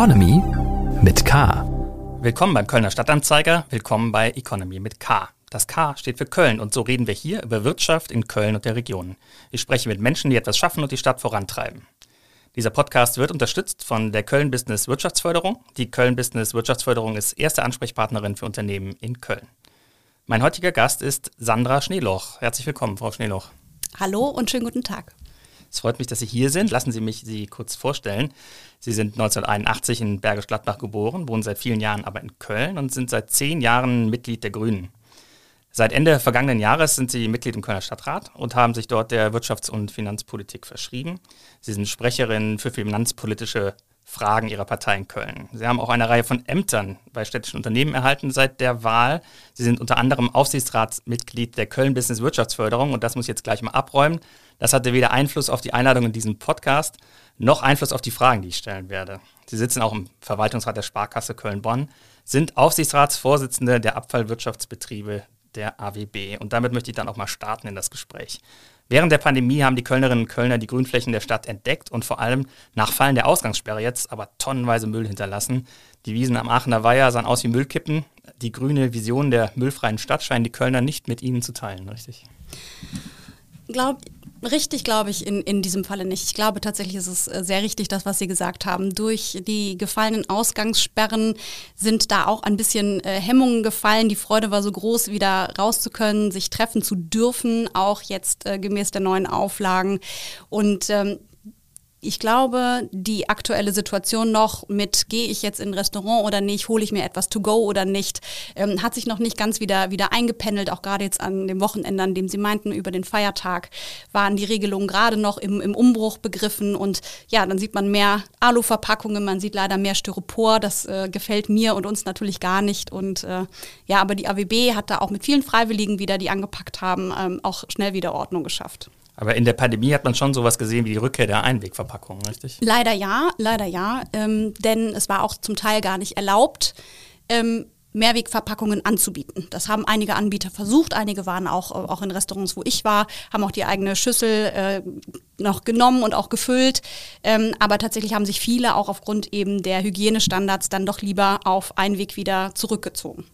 Economy mit K. Willkommen beim Kölner Stadtanzeiger, willkommen bei Economy mit K. Das K steht für Köln und so reden wir hier über Wirtschaft in Köln und der Region. Ich spreche mit Menschen, die etwas schaffen und die Stadt vorantreiben. Dieser Podcast wird unterstützt von der Köln Business Wirtschaftsförderung. Die Köln Business Wirtschaftsförderung ist erste Ansprechpartnerin für Unternehmen in Köln. Mein heutiger Gast ist Sandra Schneeloch. Herzlich willkommen, Frau Schneeloch. Hallo und schönen guten Tag. Es freut mich, dass Sie hier sind. Lassen Sie mich Sie kurz vorstellen. Sie sind 1981 in Bergisch Gladbach geboren, wohnen seit vielen Jahren aber in Köln und sind seit zehn Jahren Mitglied der Grünen. Seit Ende vergangenen Jahres sind Sie Mitglied im Kölner Stadtrat und haben sich dort der Wirtschafts- und Finanzpolitik verschrieben. Sie sind Sprecherin für finanzpolitische Fragen Ihrer Partei in Köln. Sie haben auch eine Reihe von Ämtern bei städtischen Unternehmen erhalten seit der Wahl. Sie sind unter anderem Aufsichtsratsmitglied der Köln Business Wirtschaftsförderung und das muss ich jetzt gleich mal abräumen. Das hatte weder Einfluss auf die Einladung in diesem Podcast noch Einfluss auf die Fragen, die ich stellen werde. Sie sitzen auch im Verwaltungsrat der Sparkasse Köln-Bonn, sind Aufsichtsratsvorsitzende der Abfallwirtschaftsbetriebe der AWB. Und damit möchte ich dann auch mal starten in das Gespräch. Während der Pandemie haben die Kölnerinnen und Kölner die Grünflächen der Stadt entdeckt und vor allem nach Fallen der Ausgangssperre jetzt aber tonnenweise Müll hinterlassen. Die Wiesen am Aachener Weiher sahen aus wie Müllkippen. Die grüne Vision der müllfreien Stadt scheinen die Kölner nicht mit ihnen zu teilen, richtig? Glaub, richtig glaube ich in, in diesem Falle nicht. Ich glaube tatsächlich ist es äh, sehr richtig, das, was Sie gesagt haben. Durch die gefallenen Ausgangssperren sind da auch ein bisschen äh, Hemmungen gefallen. Die Freude war so groß, wieder raus zu können, sich treffen zu dürfen, auch jetzt äh, gemäß der neuen Auflagen. Und ähm, ich glaube, die aktuelle Situation noch mit, gehe ich jetzt in ein Restaurant oder nicht, hole ich mir etwas to go oder nicht, ähm, hat sich noch nicht ganz wieder, wieder eingependelt. Auch gerade jetzt an dem Wochenende, an dem Sie meinten, über den Feiertag, waren die Regelungen gerade noch im, im Umbruch begriffen. Und ja, dann sieht man mehr Aluverpackungen, man sieht leider mehr Styropor. Das äh, gefällt mir und uns natürlich gar nicht. Und äh, ja, aber die AWB hat da auch mit vielen Freiwilligen wieder, die angepackt haben, ähm, auch schnell wieder Ordnung geschafft. Aber in der Pandemie hat man schon sowas gesehen wie die Rückkehr der Einwegverpackungen, richtig? Leider ja, leider ja. Ähm, denn es war auch zum Teil gar nicht erlaubt. Ähm, Mehrwegverpackungen anzubieten. Das haben einige Anbieter versucht, einige waren auch, auch in Restaurants, wo ich war, haben auch die eigene Schüssel äh, noch genommen und auch gefüllt. Ähm, aber tatsächlich haben sich viele auch aufgrund eben der Hygienestandards dann doch lieber auf Einweg wieder zurückgezogen.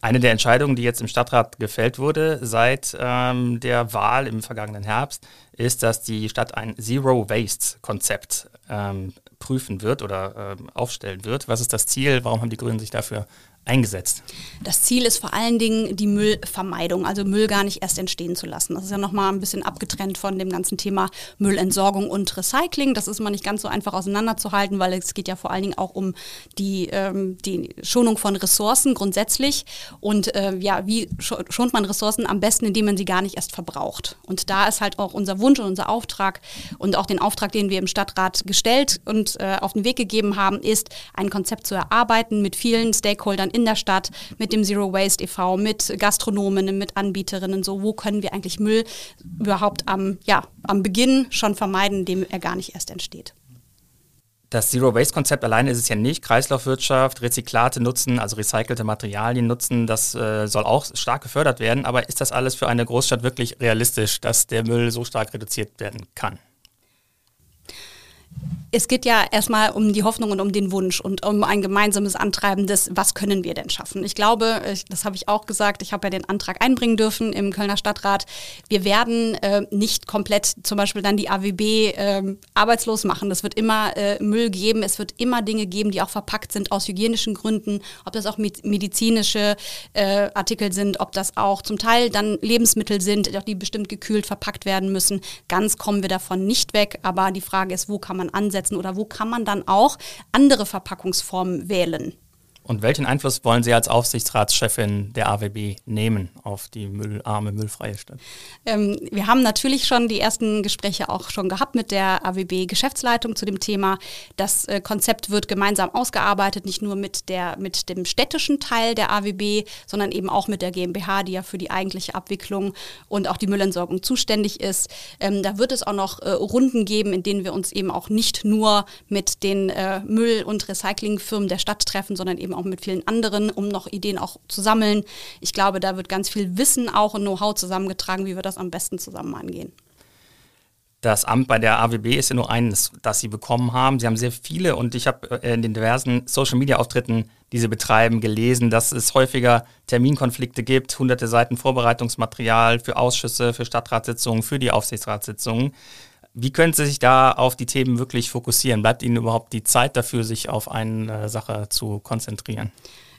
Eine der Entscheidungen, die jetzt im Stadtrat gefällt wurde seit ähm, der Wahl im vergangenen Herbst, ist, dass die Stadt ein Zero-Waste-Konzept ähm, prüfen wird oder ähm, aufstellen wird. Was ist das Ziel? Warum haben die Grünen sich dafür eingesetzt? Das Ziel ist vor allen Dingen die Müllvermeidung, also Müll gar nicht erst entstehen zu lassen. Das ist ja nochmal ein bisschen abgetrennt von dem ganzen Thema Müllentsorgung und Recycling. Das ist mal nicht ganz so einfach auseinanderzuhalten, weil es geht ja vor allen Dingen auch um die, ähm, die Schonung von Ressourcen grundsätzlich. Und äh, ja, wie schont man Ressourcen am besten, indem man sie gar nicht erst verbraucht? Und da ist halt auch unser Wunsch und unser Auftrag und auch den Auftrag, den wir im Stadtrat gestellt und äh, auf den Weg gegeben haben, ist, ein Konzept zu erarbeiten mit vielen Stakeholdern in der Stadt, mit dem Zero Waste e.V., mit Gastronomen, mit Anbieterinnen, so wo können wir eigentlich Müll überhaupt am, ja, am Beginn schon vermeiden, indem er gar nicht erst entsteht. Das Zero-Waste-Konzept alleine ist es ja nicht. Kreislaufwirtschaft, Rezyklate nutzen, also recycelte Materialien nutzen, das äh, soll auch stark gefördert werden. Aber ist das alles für eine Großstadt wirklich realistisch, dass der Müll so stark reduziert werden kann? Es geht ja erstmal um die Hoffnung und um den Wunsch und um ein gemeinsames Antreiben des, was können wir denn schaffen. Ich glaube, das habe ich auch gesagt, ich habe ja den Antrag einbringen dürfen im Kölner Stadtrat. Wir werden äh, nicht komplett zum Beispiel dann die AWB äh, arbeitslos machen. Es wird immer äh, Müll geben, es wird immer Dinge geben, die auch verpackt sind aus hygienischen Gründen, ob das auch medizinische äh, Artikel sind, ob das auch zum Teil dann Lebensmittel sind, die bestimmt gekühlt verpackt werden müssen. Ganz kommen wir davon nicht weg, aber die Frage ist, wo kann man ansetzen? einsetzen oder wo kann man dann auch andere Verpackungsformen wählen? Und welchen Einfluss wollen Sie als Aufsichtsratschefin der AWB nehmen auf die müllarme, müllfreie Stadt? Ähm, wir haben natürlich schon die ersten Gespräche auch schon gehabt mit der AWB-Geschäftsleitung zu dem Thema. Das äh, Konzept wird gemeinsam ausgearbeitet, nicht nur mit, der, mit dem städtischen Teil der AWB, sondern eben auch mit der GmbH, die ja für die eigentliche Abwicklung und auch die Müllentsorgung zuständig ist. Ähm, da wird es auch noch äh, Runden geben, in denen wir uns eben auch nicht nur mit den äh, Müll- und Recyclingfirmen der Stadt treffen, sondern eben auch mit vielen anderen, um noch Ideen auch zu sammeln. Ich glaube, da wird ganz viel Wissen auch und Know-how zusammengetragen, wie wir das am besten zusammen angehen. Das Amt bei der AWB ist ja nur eines, das Sie bekommen haben. Sie haben sehr viele und ich habe äh, in den diversen Social-Media-Auftritten, die Sie betreiben, gelesen, dass es häufiger Terminkonflikte gibt, hunderte Seiten Vorbereitungsmaterial für Ausschüsse, für Stadtratssitzungen, für die Aufsichtsratssitzungen. Wie können Sie sich da auf die Themen wirklich fokussieren? Bleibt Ihnen überhaupt die Zeit dafür, sich auf eine Sache zu konzentrieren?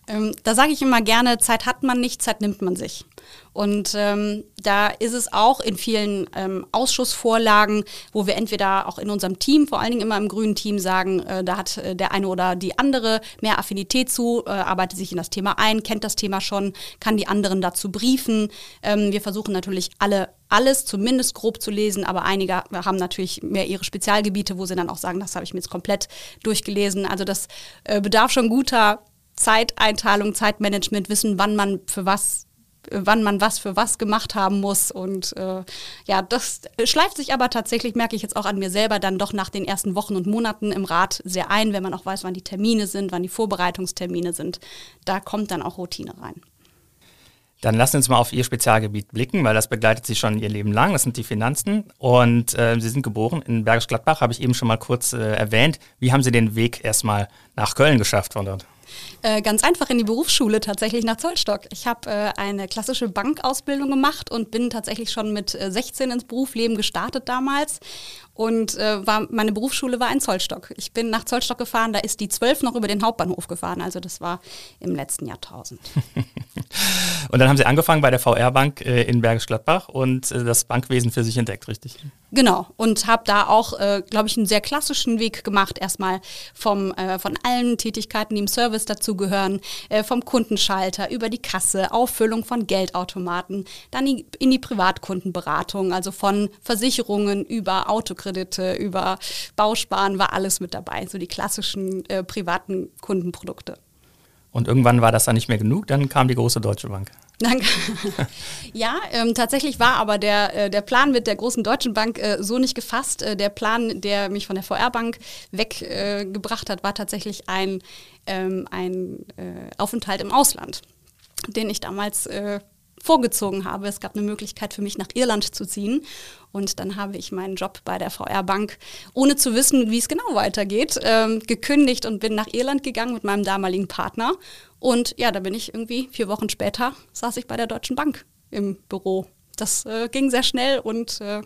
Ähm, da sage ich immer gerne, Zeit hat man nicht, Zeit nimmt man sich. Und ähm, da ist es auch in vielen ähm, Ausschussvorlagen, wo wir entweder auch in unserem Team, vor allen Dingen immer im grünen Team, sagen, äh, da hat äh, der eine oder die andere mehr Affinität zu, äh, arbeitet sich in das Thema ein, kennt das Thema schon, kann die anderen dazu briefen. Ähm, wir versuchen natürlich alle alles zumindest grob zu lesen, aber einige haben natürlich mehr ihre Spezialgebiete, wo sie dann auch sagen, das habe ich mir jetzt komplett durchgelesen. Also das äh, bedarf schon guter Zeiteinteilung, Zeitmanagement, wissen, wann man für was wann man was für was gemacht haben muss. Und äh, ja, das schleift sich aber tatsächlich, merke ich jetzt auch an mir selber, dann doch nach den ersten Wochen und Monaten im Rat sehr ein, wenn man auch weiß, wann die Termine sind, wann die Vorbereitungstermine sind. Da kommt dann auch Routine rein. Dann lassen Sie uns mal auf Ihr Spezialgebiet blicken, weil das begleitet Sie schon Ihr Leben lang. Das sind die Finanzen. Und äh, Sie sind geboren in Bergisch Gladbach, habe ich eben schon mal kurz äh, erwähnt. Wie haben Sie den Weg erstmal nach Köln geschafft von dort? Äh, ganz einfach in die Berufsschule tatsächlich nach Zollstock. Ich habe äh, eine klassische Bankausbildung gemacht und bin tatsächlich schon mit äh, 16 ins Berufsleben gestartet damals und äh, war, meine Berufsschule war in Zollstock. Ich bin nach Zollstock gefahren, da ist die 12 noch über den Hauptbahnhof gefahren, also das war im letzten Jahrtausend. und dann haben Sie angefangen bei der VR Bank äh, in Bergisch Gladbach und äh, das Bankwesen für sich entdeckt, richtig? Genau, und habe da auch, äh, glaube ich, einen sehr klassischen Weg gemacht, erstmal vom, äh, von allen Tätigkeiten, die im Service dazugehören, äh, vom Kundenschalter über die Kasse, Auffüllung von Geldautomaten, dann in die Privatkundenberatung, also von Versicherungen über Autokredite, über Bausparen, war alles mit dabei, so die klassischen äh, privaten Kundenprodukte. Und irgendwann war das dann nicht mehr genug, dann kam die große Deutsche Bank. Danke. ja, ähm, tatsächlich war aber der, äh, der Plan mit der großen Deutschen Bank äh, so nicht gefasst. Äh, der Plan, der mich von der VR-Bank weggebracht hat, war tatsächlich ein, ähm, ein äh, Aufenthalt im Ausland, den ich damals äh, vorgezogen habe. Es gab eine Möglichkeit für mich nach Irland zu ziehen und dann habe ich meinen Job bei der VR Bank, ohne zu wissen, wie es genau weitergeht, ähm, gekündigt und bin nach Irland gegangen mit meinem damaligen Partner. Und ja, da bin ich irgendwie vier Wochen später, saß ich bei der Deutschen Bank im Büro. Das äh, ging sehr schnell und äh,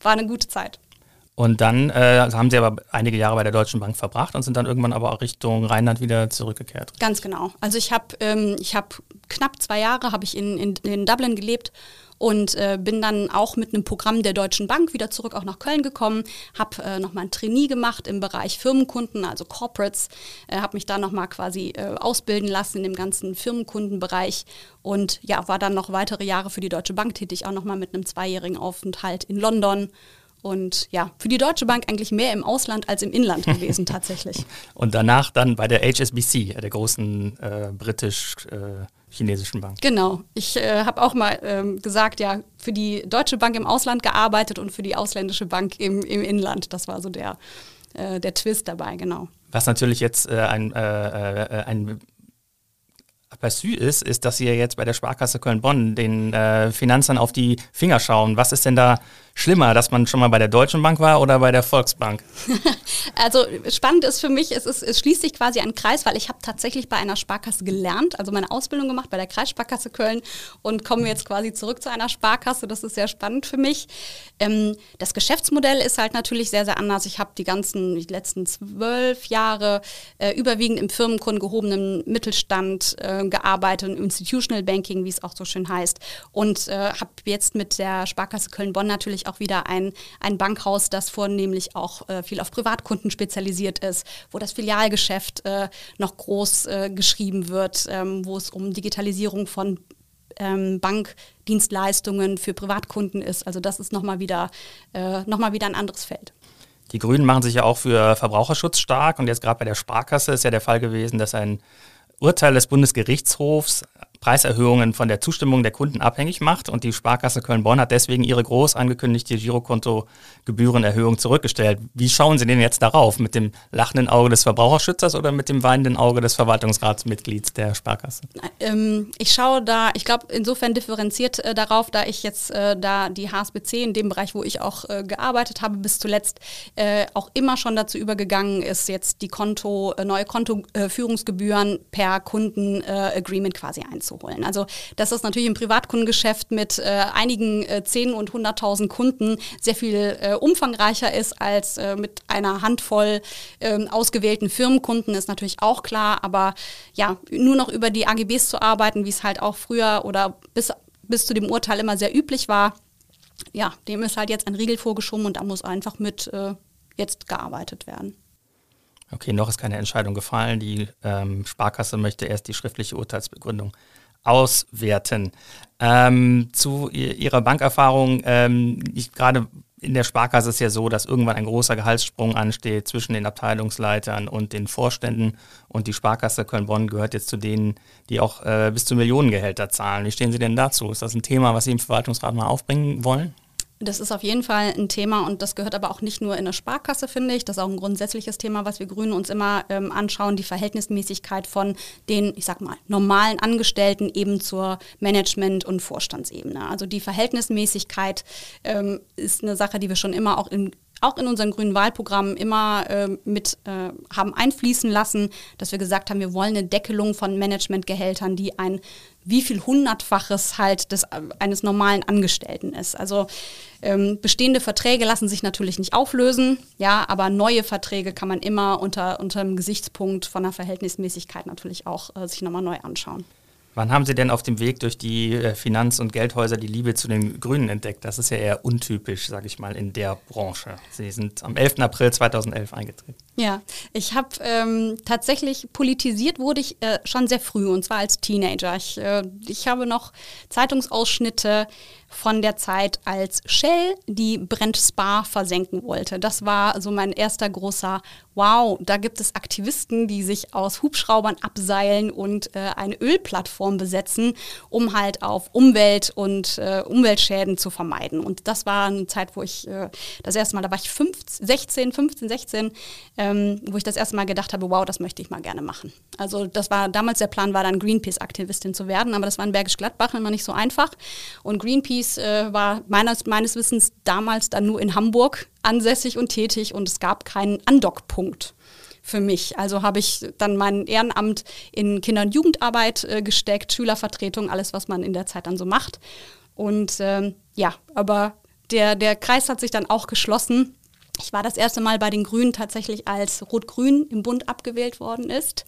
war eine gute Zeit. Und dann äh, haben Sie aber einige Jahre bei der Deutschen Bank verbracht und sind dann irgendwann aber auch Richtung Rheinland wieder zurückgekehrt. Ganz genau. Also ich habe ähm, hab knapp zwei Jahre habe ich in, in, in Dublin gelebt und äh, bin dann auch mit einem Programm der Deutschen Bank wieder zurück auch nach Köln gekommen, habe äh, nochmal ein Trainee gemacht im Bereich Firmenkunden, also Corporates, äh, habe mich da nochmal quasi äh, ausbilden lassen in dem ganzen Firmenkundenbereich und ja, war dann noch weitere Jahre für die Deutsche Bank tätig, auch nochmal mit einem zweijährigen Aufenthalt in London und ja, für die Deutsche Bank eigentlich mehr im Ausland als im Inland gewesen tatsächlich. Und danach dann bei der HSBC, der großen äh, britisch-chinesischen äh, Bank. Genau. Ich äh, habe auch mal ähm, gesagt, ja, für die Deutsche Bank im Ausland gearbeitet und für die ausländische Bank im, im Inland. Das war so der, äh, der Twist dabei, genau. Was natürlich jetzt äh, ein, äh, ein Aperçu ist, ist, dass Sie jetzt bei der Sparkasse Köln-Bonn den Finanzern auf die Finger schauen. Was ist denn da schlimmer, dass man schon mal bei der Deutschen Bank war oder bei der Volksbank? also spannend ist für mich, es, ist, es schließt sich quasi ein Kreis, weil ich habe tatsächlich bei einer Sparkasse gelernt, also meine Ausbildung gemacht bei der Kreissparkasse Köln und komme jetzt quasi zurück zu einer Sparkasse. Das ist sehr spannend für mich. Ähm, das Geschäftsmodell ist halt natürlich sehr, sehr anders. Ich habe die ganzen, die letzten zwölf Jahre äh, überwiegend im Firmenkunden gehobenen Mittelstand äh, gearbeitet, im Institutional Banking, wie es auch so schön heißt. Und äh, habe jetzt mit der Sparkasse Köln-Bonn natürlich auch wieder ein, ein Bankhaus, das vornehmlich auch äh, viel auf Privatkunden spezialisiert ist, wo das Filialgeschäft äh, noch groß äh, geschrieben wird, ähm, wo es um Digitalisierung von ähm, Bankdienstleistungen für Privatkunden ist. Also das ist nochmal wieder, äh, noch wieder ein anderes Feld. Die Grünen machen sich ja auch für Verbraucherschutz stark und jetzt gerade bei der Sparkasse ist ja der Fall gewesen, dass ein Urteil des Bundesgerichtshofs Preiserhöhungen von der Zustimmung der Kunden abhängig macht und die Sparkasse Köln-Bonn hat deswegen ihre groß angekündigte Girokonto-Gebührenerhöhung zurückgestellt. Wie schauen Sie denn jetzt darauf? Mit dem lachenden Auge des Verbraucherschützers oder mit dem weinenden Auge des Verwaltungsratsmitglieds der Sparkasse? Ähm, ich schaue da, ich glaube, insofern differenziert äh, darauf, da ich jetzt äh, da die HSBC in dem Bereich, wo ich auch äh, gearbeitet habe, bis zuletzt äh, auch immer schon dazu übergegangen ist, jetzt die Konto, äh, neue Kontoführungsgebühren per Kundenagreement quasi einzuholen. Also das ist natürlich im Privatkundengeschäft mit äh, einigen äh, und Hunderttausend Kunden sehr viel äh, umfangreicher ist als äh, mit einer Handvoll ähm, ausgewählten Firmenkunden, ist natürlich auch klar. Aber ja, nur noch über die AGBs zu arbeiten, wie es halt auch früher oder bis, bis zu dem Urteil immer sehr üblich war, ja, dem ist halt jetzt ein Riegel vorgeschoben und da muss einfach mit äh, jetzt gearbeitet werden. Okay, noch ist keine Entscheidung gefallen. Die ähm, Sparkasse möchte erst die schriftliche Urteilsbegründung auswerten. Ähm, zu Ihrer Bankerfahrung, ähm, gerade in der Sparkasse ist es ja so, dass irgendwann ein großer Gehaltssprung ansteht zwischen den Abteilungsleitern und den Vorständen. Und die Sparkasse Köln-Bonn gehört jetzt zu denen, die auch äh, bis zu Millionengehälter zahlen. Wie stehen Sie denn dazu? Ist das ein Thema, was Sie im Verwaltungsrat mal aufbringen wollen? Das ist auf jeden Fall ein Thema und das gehört aber auch nicht nur in der Sparkasse, finde ich. Das ist auch ein grundsätzliches Thema, was wir Grünen uns immer ähm, anschauen, die Verhältnismäßigkeit von den, ich sag mal, normalen Angestellten eben zur Management- und Vorstandsebene. Also die Verhältnismäßigkeit ähm, ist eine Sache, die wir schon immer auch in auch in unseren grünen Wahlprogrammen immer äh, mit äh, haben einfließen lassen, dass wir gesagt haben, wir wollen eine Deckelung von Managementgehältern, die ein wie viel hundertfaches halt des, eines normalen Angestellten ist. Also ähm, bestehende Verträge lassen sich natürlich nicht auflösen, ja, aber neue Verträge kann man immer unter, unter dem Gesichtspunkt von der Verhältnismäßigkeit natürlich auch äh, sich nochmal neu anschauen. Wann haben Sie denn auf dem Weg durch die äh, Finanz- und Geldhäuser die Liebe zu den Grünen entdeckt? Das ist ja eher untypisch, sage ich mal, in der Branche. Sie sind am 11. April 2011 eingetreten. Ja, ich habe ähm, tatsächlich politisiert wurde ich äh, schon sehr früh und zwar als Teenager. Ich, äh, ich habe noch Zeitungsausschnitte von der Zeit, als Shell die Brent Spa versenken wollte. Das war so mein erster großer Wow. Da gibt es Aktivisten, die sich aus Hubschraubern abseilen und äh, eine Ölplattform besetzen, um halt auf Umwelt und äh, Umweltschäden zu vermeiden. Und das war eine Zeit, wo ich äh, das erste Mal, da war ich 15, 16, 15, 16, ähm, wo ich das erste Mal gedacht habe, wow, das möchte ich mal gerne machen. Also das war damals der Plan, war dann Greenpeace-Aktivistin zu werden, aber das war in Bergisch Gladbach immer nicht so einfach. Und Greenpeace äh, war meines, meines Wissens damals dann nur in Hamburg ansässig und tätig und es gab keinen Andockpunkt für mich. Also habe ich dann mein Ehrenamt in Kinder- und Jugendarbeit äh, gesteckt, Schülervertretung, alles, was man in der Zeit dann so macht. Und ähm, ja, aber der, der Kreis hat sich dann auch geschlossen ich war das erste Mal bei den Grünen tatsächlich, als Rot-Grün im Bund abgewählt worden ist,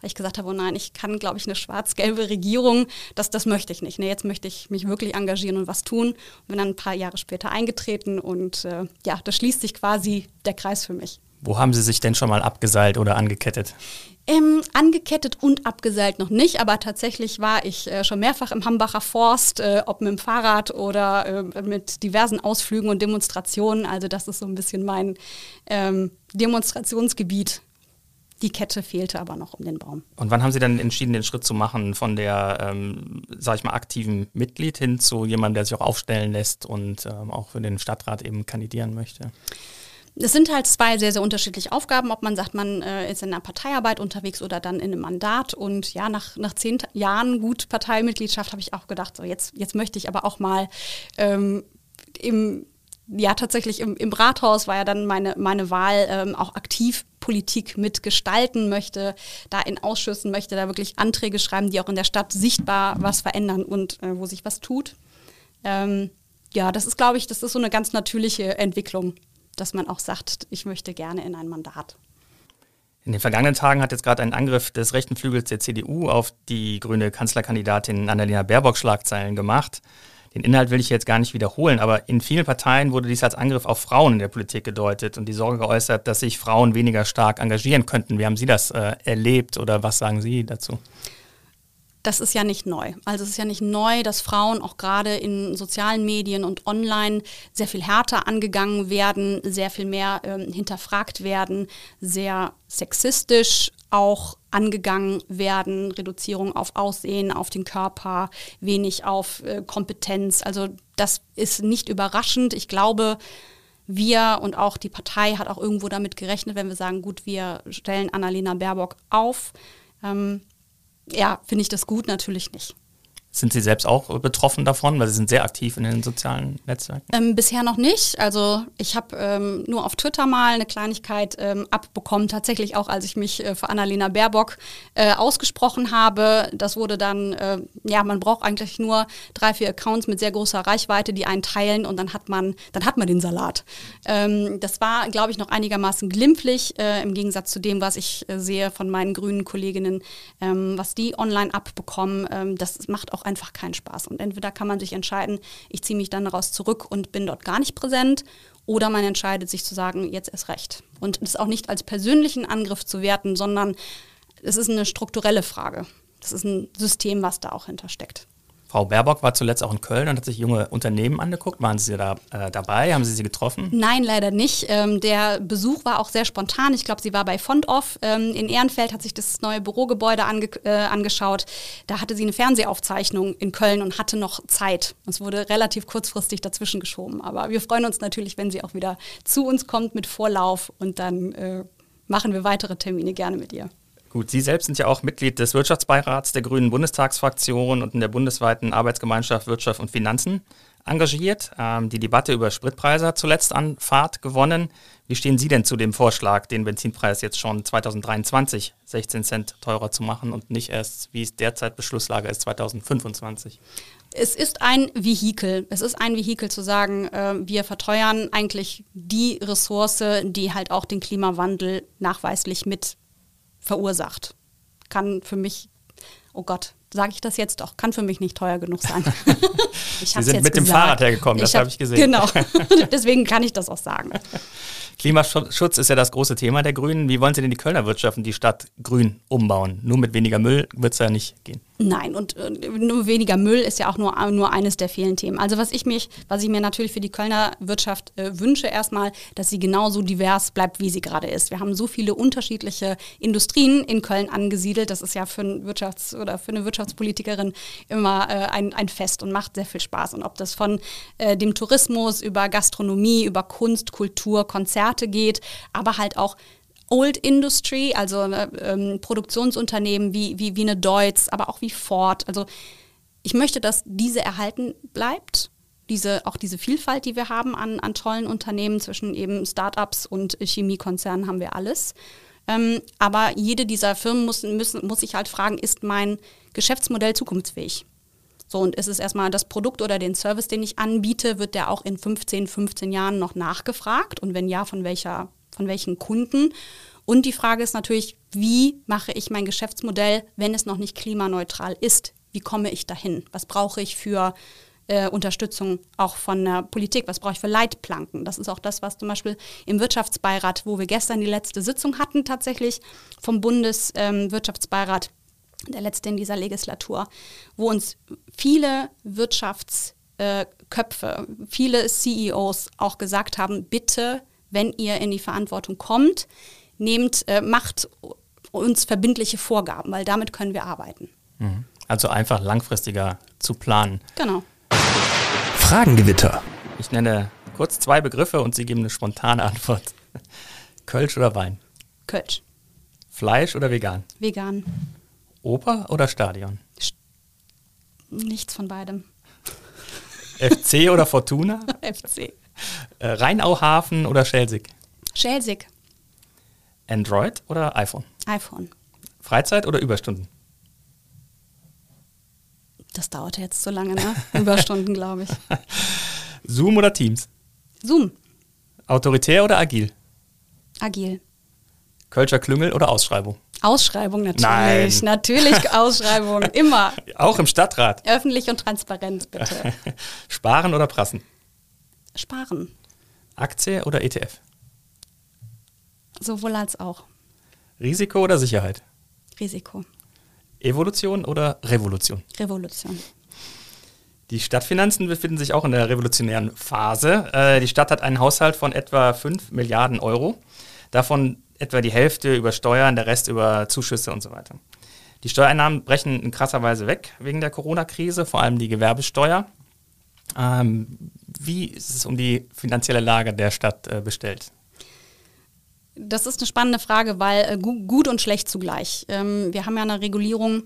weil ich gesagt habe, oh nein, ich kann, glaube ich, eine schwarz-gelbe Regierung, das, das möchte ich nicht. Ne, jetzt möchte ich mich wirklich engagieren und was tun. Und bin dann ein paar Jahre später eingetreten und äh, ja, da schließt sich quasi der Kreis für mich. Wo haben Sie sich denn schon mal abgeseilt oder angekettet? Ähm, angekettet und abgeseilt noch nicht, aber tatsächlich war ich äh, schon mehrfach im Hambacher Forst, äh, ob mit dem Fahrrad oder äh, mit diversen Ausflügen und Demonstrationen. Also das ist so ein bisschen mein ähm, Demonstrationsgebiet. Die Kette fehlte aber noch um den Baum. Und wann haben Sie dann entschieden, den Schritt zu machen von der, ähm, sag ich mal, aktiven Mitglied hin zu jemandem, der sich auch aufstellen lässt und ähm, auch für den Stadtrat eben kandidieren möchte? Es sind halt zwei sehr, sehr unterschiedliche Aufgaben, ob man sagt, man äh, ist in einer Parteiarbeit unterwegs oder dann in einem Mandat. Und ja, nach, nach zehn Jahren gut Parteimitgliedschaft habe ich auch gedacht, so jetzt, jetzt möchte ich aber auch mal ähm, im, ja, tatsächlich im, im Rathaus war ja dann meine, meine Wahl, ähm, auch aktiv Politik mitgestalten möchte, da in Ausschüssen möchte, da wirklich Anträge schreiben, die auch in der Stadt sichtbar was verändern und äh, wo sich was tut. Ähm, ja, das ist, glaube ich, das ist so eine ganz natürliche Entwicklung dass man auch sagt, ich möchte gerne in ein Mandat. In den vergangenen Tagen hat jetzt gerade ein Angriff des rechten Flügels der CDU auf die grüne Kanzlerkandidatin Annalena Baerbock Schlagzeilen gemacht. Den Inhalt will ich jetzt gar nicht wiederholen, aber in vielen Parteien wurde dies als Angriff auf Frauen in der Politik gedeutet und die Sorge geäußert, dass sich Frauen weniger stark engagieren könnten. Wie haben Sie das äh, erlebt oder was sagen Sie dazu? Das ist ja nicht neu. Also es ist ja nicht neu, dass Frauen auch gerade in sozialen Medien und online sehr viel härter angegangen werden, sehr viel mehr ähm, hinterfragt werden, sehr sexistisch auch angegangen werden, Reduzierung auf Aussehen, auf den Körper, wenig auf äh, Kompetenz. Also das ist nicht überraschend. Ich glaube, wir und auch die Partei hat auch irgendwo damit gerechnet, wenn wir sagen, gut, wir stellen Annalena Baerbock auf. Ähm, ja, finde ich das gut? Natürlich nicht. Sind Sie selbst auch betroffen davon, weil Sie sind sehr aktiv in den sozialen Netzwerken? Ähm, bisher noch nicht. Also ich habe ähm, nur auf Twitter mal eine Kleinigkeit ähm, abbekommen, tatsächlich auch, als ich mich äh, für Annalena Baerbock äh, ausgesprochen habe. Das wurde dann, äh, ja, man braucht eigentlich nur drei, vier Accounts mit sehr großer Reichweite, die einen teilen und dann hat man, dann hat man den Salat. Ähm, das war, glaube ich, noch einigermaßen glimpflich äh, im Gegensatz zu dem, was ich äh, sehe von meinen grünen Kolleginnen, ähm, was die online abbekommen. Ähm, das macht auch auch einfach keinen Spaß. Und entweder kann man sich entscheiden, ich ziehe mich dann daraus zurück und bin dort gar nicht präsent, oder man entscheidet sich zu sagen, jetzt ist recht. Und das auch nicht als persönlichen Angriff zu werten, sondern es ist eine strukturelle Frage. Das ist ein System, was da auch hintersteckt. Frau Baerbock war zuletzt auch in Köln und hat sich junge Unternehmen angeguckt. Waren Sie da äh, dabei? Haben Sie sie getroffen? Nein, leider nicht. Ähm, der Besuch war auch sehr spontan. Ich glaube, sie war bei Fondoff ähm, in Ehrenfeld, hat sich das neue Bürogebäude ange äh, angeschaut. Da hatte sie eine Fernsehaufzeichnung in Köln und hatte noch Zeit. Es wurde relativ kurzfristig dazwischen geschoben. Aber wir freuen uns natürlich, wenn sie auch wieder zu uns kommt mit Vorlauf und dann äh, machen wir weitere Termine gerne mit ihr. Gut, Sie selbst sind ja auch Mitglied des Wirtschaftsbeirats der Grünen Bundestagsfraktion und in der bundesweiten Arbeitsgemeinschaft Wirtschaft und Finanzen engagiert. Ähm, die Debatte über Spritpreise hat zuletzt an Fahrt gewonnen. Wie stehen Sie denn zu dem Vorschlag, den Benzinpreis jetzt schon 2023 16 Cent teurer zu machen und nicht erst, wie es derzeit Beschlusslage ist, 2025? Es ist ein Vehikel. Es ist ein Vehikel zu sagen, äh, wir verteuern eigentlich die Ressource, die halt auch den Klimawandel nachweislich mit verursacht. Kann für mich, oh Gott, sage ich das jetzt doch, kann für mich nicht teuer genug sein. ich Sie sind mit gesagt. dem Fahrrad hergekommen, das habe ich gesehen. Genau, deswegen kann ich das auch sagen. Klimaschutz ist ja das große Thema der Grünen. Wie wollen Sie denn die Kölner Wirtschaft und die Stadt grün umbauen? Nur mit weniger Müll wird es ja nicht gehen. Nein, und äh, nur weniger Müll ist ja auch nur, nur eines der vielen Themen. Also was ich mich, was ich mir natürlich für die Kölner Wirtschaft äh, wünsche, erstmal, dass sie genauso divers bleibt, wie sie gerade ist. Wir haben so viele unterschiedliche Industrien in Köln angesiedelt. Das ist ja für, ein Wirtschafts- oder für eine Wirtschaftspolitikerin immer äh, ein, ein Fest und macht sehr viel Spaß. Und ob das von äh, dem Tourismus über Gastronomie, über Kunst, Kultur, Konzerte geht, aber halt auch Old Industry, also ne, ähm, Produktionsunternehmen wie, wie, wie eine Deutz, aber auch wie Ford. Also ich möchte, dass diese erhalten bleibt. Diese, auch diese Vielfalt, die wir haben an, an tollen Unternehmen zwischen eben Startups und Chemiekonzernen haben wir alles. Ähm, aber jede dieser Firmen muss, müssen, muss sich halt fragen, ist mein Geschäftsmodell zukunftsfähig? So, und ist es erstmal das Produkt oder den Service, den ich anbiete, wird der auch in 15, 15 Jahren noch nachgefragt? Und wenn ja, von welcher von welchen Kunden. Und die Frage ist natürlich, wie mache ich mein Geschäftsmodell, wenn es noch nicht klimaneutral ist? Wie komme ich dahin? Was brauche ich für äh, Unterstützung auch von der Politik? Was brauche ich für Leitplanken? Das ist auch das, was zum Beispiel im Wirtschaftsbeirat, wo wir gestern die letzte Sitzung hatten, tatsächlich vom Bundeswirtschaftsbeirat, ähm, der letzte in dieser Legislatur, wo uns viele Wirtschaftsköpfe, äh, viele CEOs auch gesagt haben, bitte wenn ihr in die Verantwortung kommt, nehmt, äh, macht uns verbindliche Vorgaben, weil damit können wir arbeiten. Mhm. Also einfach langfristiger zu planen. Genau. Fragengewitter. Ich nenne kurz zwei Begriffe und Sie geben eine spontane Antwort. Kölsch oder Wein? Kölsch. Fleisch oder vegan? Vegan. Oper oder Stadion? St Nichts von beidem. FC oder Fortuna? FC. Äh, Rheinauhafen oder Schelsig? Schelsig. Android oder iPhone? iPhone. Freizeit oder Überstunden? Das dauert jetzt so lange, ne? Überstunden, glaube ich. Zoom oder Teams? Zoom. Autoritär oder agil? Agil. Kölscher Klüngel oder Ausschreibung? Ausschreibung natürlich. Nein. Natürlich Ausschreibung, immer. Auch im Stadtrat. Öffentlich und transparent, bitte. Sparen oder prassen? Sparen. Aktie oder ETF? Sowohl als auch. Risiko oder Sicherheit? Risiko. Evolution oder Revolution? Revolution. Die Stadtfinanzen befinden sich auch in der revolutionären Phase. Äh, die Stadt hat einen Haushalt von etwa 5 Milliarden Euro. Davon etwa die Hälfte über Steuern, der Rest über Zuschüsse und so weiter. Die Steuereinnahmen brechen in krasser Weise weg wegen der Corona-Krise, vor allem die Gewerbesteuer. Ähm, wie ist es um die finanzielle Lage der Stadt äh, bestellt? Das ist eine spannende Frage, weil äh, gut und schlecht zugleich. Ähm, wir haben ja eine Regulierung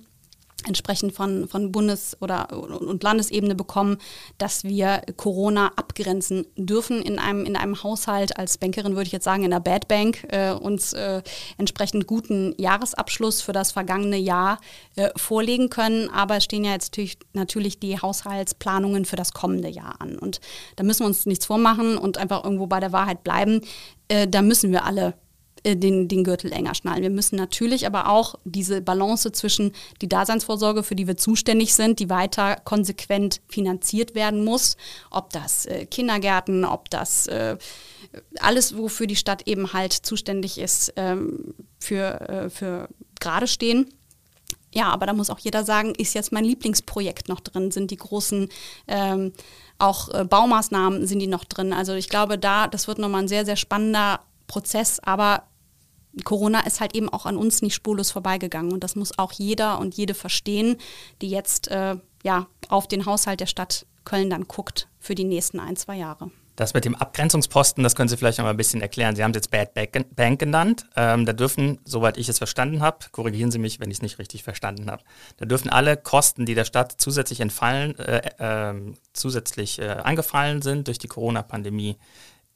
entsprechend von, von Bundes- oder und Landesebene bekommen, dass wir Corona abgrenzen dürfen in einem, in einem Haushalt. Als Bankerin würde ich jetzt sagen, in der Bad Bank äh, uns äh, entsprechend guten Jahresabschluss für das vergangene Jahr äh, vorlegen können. Aber es stehen ja jetzt natürlich, natürlich die Haushaltsplanungen für das kommende Jahr an. Und da müssen wir uns nichts vormachen und einfach irgendwo bei der Wahrheit bleiben. Äh, da müssen wir alle den, den Gürtel enger schnallen. Wir müssen natürlich aber auch diese Balance zwischen die Daseinsvorsorge, für die wir zuständig sind, die weiter konsequent finanziert werden muss, ob das äh, Kindergärten, ob das äh, alles, wofür die Stadt eben halt zuständig ist, ähm, für, äh, für gerade stehen. Ja, aber da muss auch jeder sagen, ist jetzt mein Lieblingsprojekt noch drin? Sind die großen ähm, auch äh, Baumaßnahmen sind die noch drin? Also ich glaube, da das wird nochmal ein sehr sehr spannender Prozess, aber Corona ist halt eben auch an uns nicht spurlos vorbeigegangen. Und das muss auch jeder und jede verstehen, die jetzt äh, ja, auf den Haushalt der Stadt Köln dann guckt für die nächsten ein, zwei Jahre. Das mit dem Abgrenzungsposten, das können Sie vielleicht noch mal ein bisschen erklären. Sie haben es jetzt Bad Bank genannt. Ähm, da dürfen, soweit ich es verstanden habe, korrigieren Sie mich, wenn ich es nicht richtig verstanden habe, da dürfen alle Kosten, die der Stadt zusätzlich entfallen, äh, äh, zusätzlich äh, angefallen sind durch die Corona-Pandemie,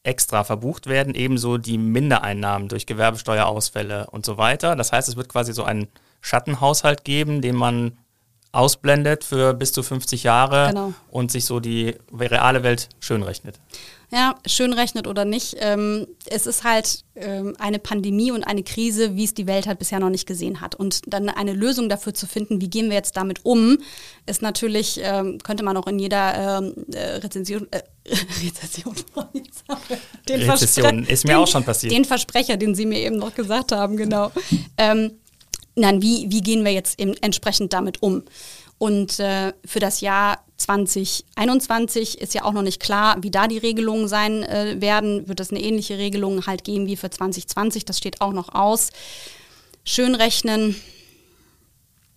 extra verbucht werden, ebenso die Mindereinnahmen durch Gewerbesteuerausfälle und so weiter. Das heißt, es wird quasi so einen Schattenhaushalt geben, den man ausblendet für bis zu 50 Jahre genau. und sich so die reale Welt schönrechnet. Ja, schön rechnet oder nicht. Ähm, es ist halt ähm, eine Pandemie und eine Krise, wie es die Welt halt bisher noch nicht gesehen hat. Und dann eine Lösung dafür zu finden, wie gehen wir jetzt damit um, ist natürlich, ähm, könnte man auch in jeder ähm, äh, Rezension, äh, Rezession, den Rezession ist mir den, auch schon passiert. Den Versprecher, den Sie mir eben noch gesagt haben, genau. ähm, nein, wie, wie gehen wir jetzt eben entsprechend damit um? Und äh, für das Jahr 2021 ist ja auch noch nicht klar, wie da die Regelungen sein äh, werden. Wird es eine ähnliche Regelung halt geben wie für 2020? Das steht auch noch aus. Schön rechnen,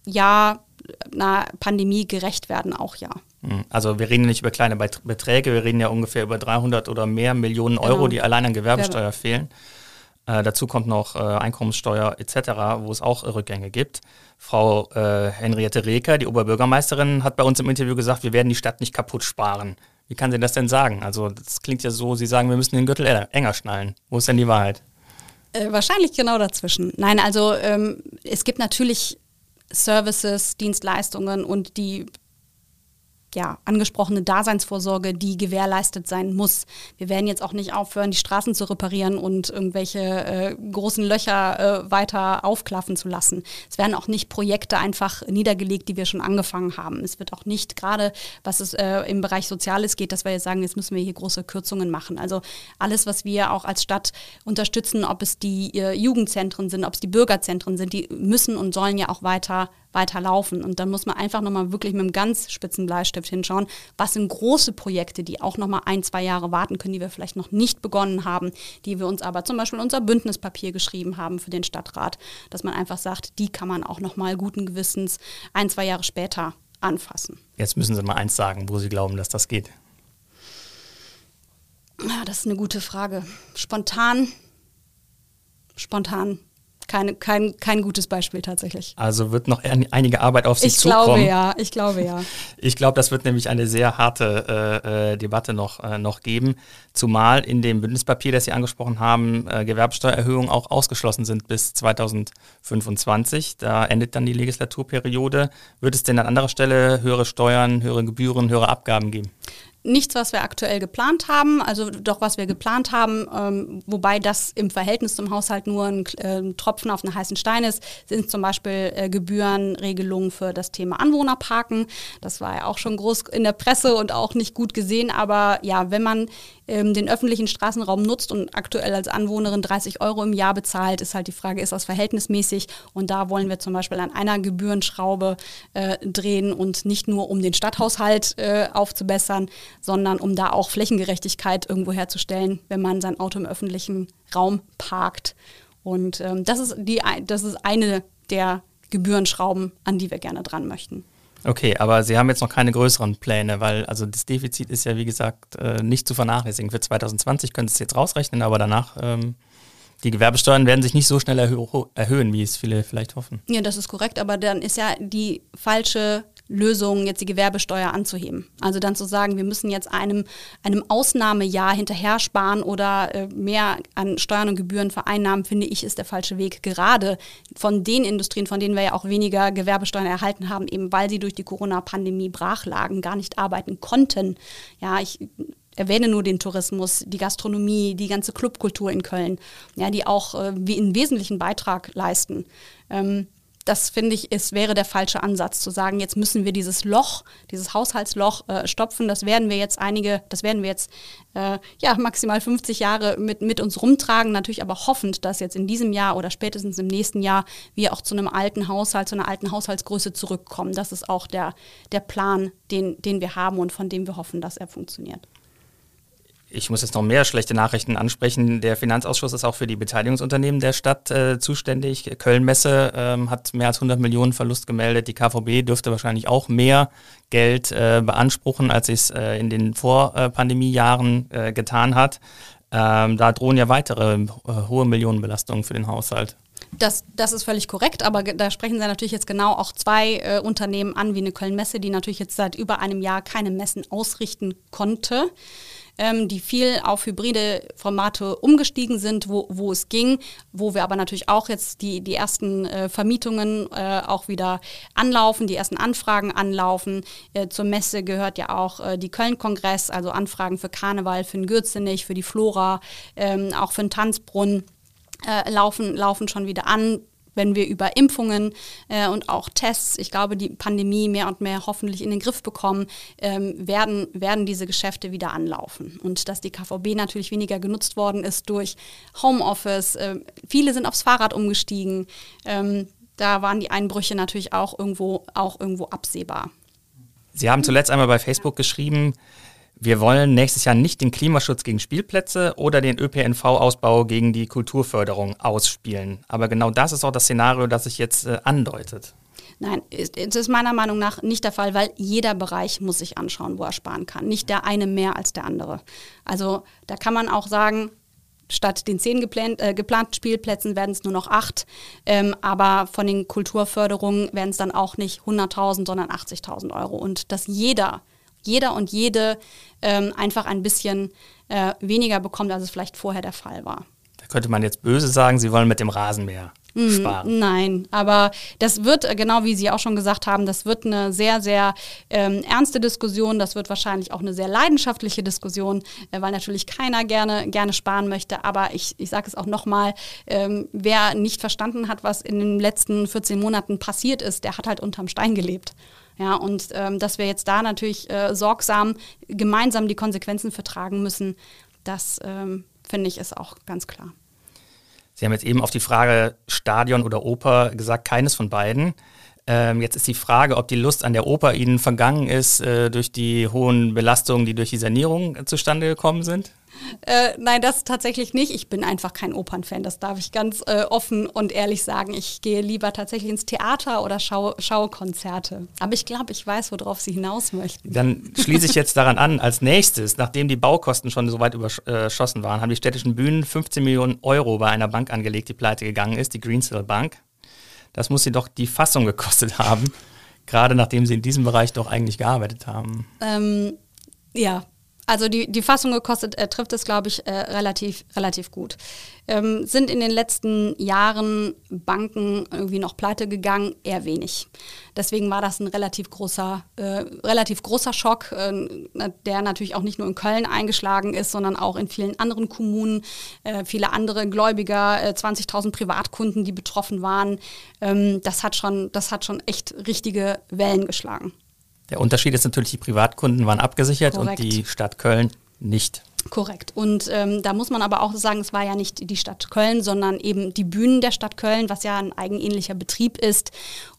ja, einer Pandemie gerecht werden auch ja. Hm, also wir reden nicht über kleine Beträge, wir reden ja ungefähr über 300 oder mehr Millionen Euro, genau. die allein an Gewerbesteuer Werbe. fehlen. Äh, dazu kommt noch äh, Einkommenssteuer etc., wo es auch Rückgänge gibt. Frau äh, Henriette Reker, die Oberbürgermeisterin, hat bei uns im Interview gesagt, wir werden die Stadt nicht kaputt sparen. Wie kann sie das denn sagen? Also das klingt ja so, Sie sagen, wir müssen den Gürtel enger schnallen. Wo ist denn die Wahrheit? Äh, wahrscheinlich genau dazwischen. Nein, also ähm, es gibt natürlich Services, Dienstleistungen und die ja, angesprochene Daseinsvorsorge, die gewährleistet sein muss. Wir werden jetzt auch nicht aufhören, die Straßen zu reparieren und irgendwelche äh, großen Löcher äh, weiter aufklaffen zu lassen. Es werden auch nicht Projekte einfach niedergelegt, die wir schon angefangen haben. Es wird auch nicht gerade, was es äh, im Bereich Soziales geht, dass wir jetzt sagen, jetzt müssen wir hier große Kürzungen machen. Also alles, was wir auch als Stadt unterstützen, ob es die äh, Jugendzentren sind, ob es die Bürgerzentren sind, die müssen und sollen ja auch weiter weiterlaufen. Und dann muss man einfach nochmal wirklich mit einem ganz spitzen Bleistift hinschauen, was sind große Projekte, die auch nochmal ein, zwei Jahre warten können, die wir vielleicht noch nicht begonnen haben, die wir uns aber zum Beispiel unser Bündnispapier geschrieben haben für den Stadtrat, dass man einfach sagt, die kann man auch nochmal guten Gewissens ein, zwei Jahre später anfassen. Jetzt müssen Sie mal eins sagen, wo Sie glauben, dass das geht. Ja, das ist eine gute Frage. Spontan, spontan keine, kein, kein gutes Beispiel tatsächlich. Also wird noch einige Arbeit auf sich ich zukommen. Ich glaube ja, ich glaube ja. Ich glaube, das wird nämlich eine sehr harte äh, äh, Debatte noch, äh, noch geben, zumal in dem Bündnispapier, das Sie angesprochen haben, äh, Gewerbsteuererhöhungen auch ausgeschlossen sind bis 2025. Da endet dann die Legislaturperiode. Wird es denn an anderer Stelle höhere Steuern, höhere Gebühren, höhere Abgaben geben? Nichts, was wir aktuell geplant haben, also doch was wir geplant haben, ähm, wobei das im Verhältnis zum Haushalt nur ein äh, Tropfen auf einen heißen Stein ist, sind zum Beispiel äh, Gebührenregelungen für das Thema Anwohnerparken. Das war ja auch schon groß in der Presse und auch nicht gut gesehen, aber ja, wenn man ähm, den öffentlichen Straßenraum nutzt und aktuell als Anwohnerin 30 Euro im Jahr bezahlt, ist halt die Frage, ist das verhältnismäßig? Und da wollen wir zum Beispiel an einer Gebührenschraube äh, drehen und nicht nur um den Stadthaushalt äh, aufzubessern, sondern um da auch Flächengerechtigkeit irgendwo herzustellen, wenn man sein Auto im öffentlichen Raum parkt. Und ähm, das, ist die, das ist eine der Gebührenschrauben, an die wir gerne dran möchten. Okay, aber Sie haben jetzt noch keine größeren Pläne, weil also das Defizit ist ja wie gesagt äh, nicht zu vernachlässigen. Für 2020 können Sie es jetzt rausrechnen, aber danach ähm, die Gewerbesteuern werden sich nicht so schnell erhö erhöhen, wie es viele vielleicht hoffen. Ja, das ist korrekt, aber dann ist ja die falsche Lösung, jetzt die Gewerbesteuer anzuheben. Also dann zu sagen, wir müssen jetzt einem, einem Ausnahmejahr hinterher sparen oder äh, mehr an Steuern und Gebühren vereinnahmen, finde ich, ist der falsche Weg. Gerade von den Industrien, von denen wir ja auch weniger Gewerbesteuern erhalten haben, eben weil sie durch die Corona-Pandemie brach lagen, gar nicht arbeiten konnten. Ja, ich erwähne nur den Tourismus, die Gastronomie, die ganze Clubkultur in Köln, ja, die auch äh, wie einen wesentlichen Beitrag leisten. Ähm, das finde ich, es wäre der falsche Ansatz zu sagen, jetzt müssen wir dieses Loch, dieses Haushaltsloch äh, stopfen. Das werden wir jetzt einige, das werden wir jetzt äh, ja maximal 50 Jahre mit, mit uns rumtragen, natürlich aber hoffend, dass jetzt in diesem Jahr oder spätestens im nächsten Jahr wir auch zu einem alten Haushalt, zu einer alten Haushaltsgröße zurückkommen. Das ist auch der, der Plan, den, den wir haben und von dem wir hoffen, dass er funktioniert ich muss jetzt noch mehr schlechte Nachrichten ansprechen. Der Finanzausschuss ist auch für die Beteiligungsunternehmen der Stadt äh, zuständig. Köln-Messe ähm, hat mehr als 100 Millionen Verlust gemeldet. Die KVB dürfte wahrscheinlich auch mehr Geld äh, beanspruchen, als es äh, in den Vorpandemiejahren äh, getan hat. Ähm, da drohen ja weitere äh, hohe Millionenbelastungen für den Haushalt. Das, das ist völlig korrekt, aber da sprechen Sie natürlich jetzt genau auch zwei äh, Unternehmen an, wie eine Köln-Messe, die natürlich jetzt seit über einem Jahr keine Messen ausrichten konnte ähm, die viel auf hybride Formate umgestiegen sind, wo, wo es ging, wo wir aber natürlich auch jetzt die, die ersten äh, Vermietungen äh, auch wieder anlaufen, die ersten Anfragen anlaufen. Äh, zur Messe gehört ja auch äh, die Köln-Kongress, also Anfragen für Karneval, für den Gürzenich, für die Flora, ähm, auch für den Tanzbrunnen. Äh, laufen, laufen schon wieder an wenn wir über Impfungen äh, und auch Tests, ich glaube, die Pandemie mehr und mehr hoffentlich in den Griff bekommen, ähm, werden, werden diese Geschäfte wieder anlaufen. Und dass die KVB natürlich weniger genutzt worden ist durch Homeoffice, äh, viele sind aufs Fahrrad umgestiegen, ähm, da waren die Einbrüche natürlich auch irgendwo, auch irgendwo absehbar. Sie haben zuletzt einmal bei Facebook geschrieben, wir wollen nächstes Jahr nicht den Klimaschutz gegen Spielplätze oder den ÖPNV-Ausbau gegen die Kulturförderung ausspielen. Aber genau das ist auch das Szenario, das sich jetzt äh, andeutet. Nein, das ist meiner Meinung nach nicht der Fall, weil jeder Bereich muss sich anschauen, wo er sparen kann. Nicht der eine mehr als der andere. Also da kann man auch sagen, statt den zehn geplant, äh, geplanten Spielplätzen werden es nur noch acht. Ähm, aber von den Kulturförderungen werden es dann auch nicht 100.000, sondern 80.000 Euro. Und dass jeder jeder und jede ähm, einfach ein bisschen äh, weniger bekommt, als es vielleicht vorher der Fall war. Da könnte man jetzt böse sagen, Sie wollen mit dem Rasenmäher mm, sparen. Nein, aber das wird, äh, genau wie Sie auch schon gesagt haben, das wird eine sehr, sehr ähm, ernste Diskussion. Das wird wahrscheinlich auch eine sehr leidenschaftliche Diskussion, äh, weil natürlich keiner gerne, gerne sparen möchte. Aber ich, ich sage es auch nochmal, ähm, wer nicht verstanden hat, was in den letzten 14 Monaten passiert ist, der hat halt unterm Stein gelebt. Ja, und ähm, dass wir jetzt da natürlich äh, sorgsam gemeinsam die Konsequenzen vertragen müssen, das ähm, finde ich ist auch ganz klar. Sie haben jetzt eben auf die Frage Stadion oder Oper gesagt, keines von beiden. Ähm, jetzt ist die Frage, ob die Lust an der Oper Ihnen vergangen ist äh, durch die hohen Belastungen, die durch die Sanierung äh, zustande gekommen sind? Äh, nein, das tatsächlich nicht. Ich bin einfach kein Opernfan. Das darf ich ganz äh, offen und ehrlich sagen. Ich gehe lieber tatsächlich ins Theater oder schaue, schaue Konzerte. Aber ich glaube, ich weiß, worauf Sie hinaus möchten. Dann schließe ich jetzt daran an. Als nächstes, nachdem die Baukosten schon so weit überschossen waren, haben die städtischen Bühnen 15 Millionen Euro bei einer Bank angelegt, die pleite gegangen ist, die Greensill Bank. Das muss sie doch die Fassung gekostet haben. Gerade nachdem sie in diesem Bereich doch eigentlich gearbeitet haben. Ähm, ja, Also die, die Fassung gekostet, äh, trifft es, glaube ich, äh, relativ, relativ gut. Ähm, sind in den letzten Jahren Banken irgendwie noch pleite gegangen? Eher wenig. Deswegen war das ein relativ großer, äh, relativ großer Schock, äh, der natürlich auch nicht nur in Köln eingeschlagen ist, sondern auch in vielen anderen Kommunen. Äh, viele andere Gläubiger, 20.000 äh, Privatkunden, die betroffen waren. Ähm, das, hat schon, das hat schon echt richtige Wellen geschlagen. Der Unterschied ist natürlich, die Privatkunden waren abgesichert Korrekt. und die Stadt Köln nicht. Korrekt. Und ähm, da muss man aber auch sagen, es war ja nicht die Stadt Köln, sondern eben die Bühnen der Stadt Köln, was ja ein eigenähnlicher Betrieb ist.